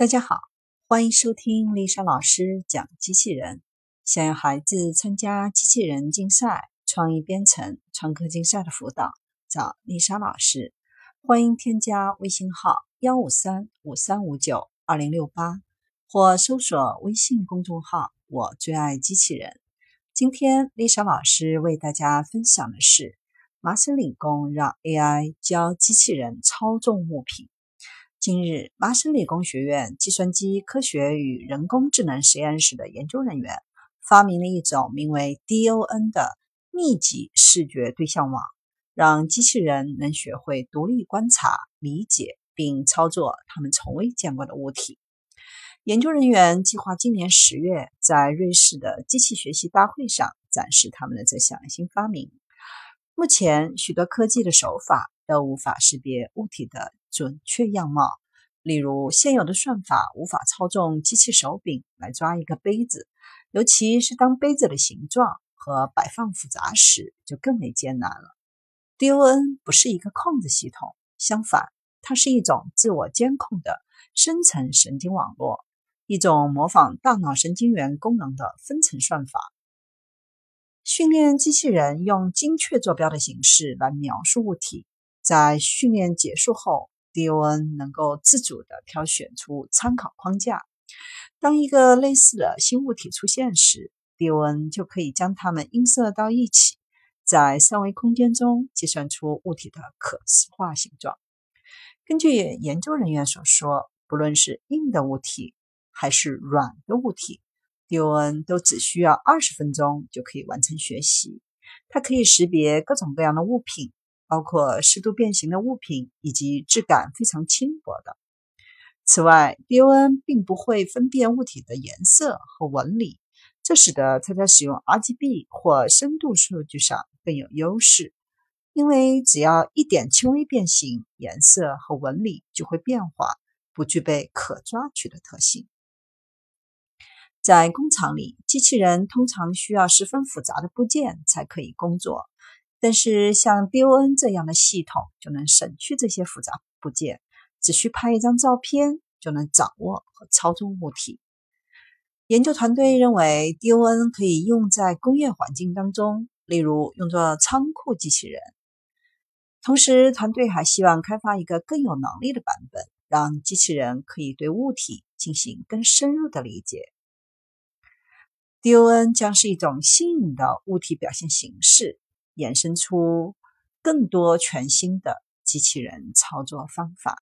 大家好，欢迎收听丽莎老师讲机器人。想要孩子参加机器人竞赛、创意编程、创客竞赛的辅导，找丽莎老师。欢迎添加微信号幺五三五三五九二零六八，或搜索微信公众号“我最爱机器人”。今天丽莎老师为大家分享的是麻省理工让 AI 教机器人操纵物品。近日，麻省理工学院计算机科学与人工智能实验室的研究人员发明了一种名为 DON 的密集视觉对象网，让机器人能学会独立观察、理解并操作他们从未见过的物体。研究人员计划今年十月在瑞士的机器学习大会上展示他们的这项新发明。目前，许多科技的手法都无法识别物体的。准确样貌，例如现有的算法无法操纵机器手柄来抓一个杯子，尤其是当杯子的形状和摆放复杂时，就更为艰难了。DON 不是一个控制系统，相反，它是一种自我监控的深层神经网络，一种模仿大脑神经元功能的分层算法。训练机器人用精确坐标的形式来描述物体，在训练结束后。DON 能够自主的挑选出参考框架。当一个类似的新物体出现时，DON 就可以将它们映射到一起，在三维空间中计算出物体的可视化形状。根据研究人员所说，不论是硬的物体还是软的物体，DON 都只需要二十分钟就可以完成学习。它可以识别各种各样的物品。包括适度变形的物品以及质感非常轻薄的。此外，DON 并不会分辨物体的颜色和纹理，这使得它在使用 RGB 或深度数据上更有优势。因为只要一点轻微变形，颜色和纹理就会变化，不具备可抓取的特性。在工厂里，机器人通常需要十分复杂的部件才可以工作。但是，像 DON 这样的系统就能省去这些复杂部件，只需拍一张照片就能掌握和操纵物体。研究团队认为，DON 可以用在工业环境当中，例如用作仓库机器人。同时，团队还希望开发一个更有能力的版本，让机器人可以对物体进行更深入的理解。DON 将是一种新颖的物体表现形式。衍生出更多全新的机器人操作方法。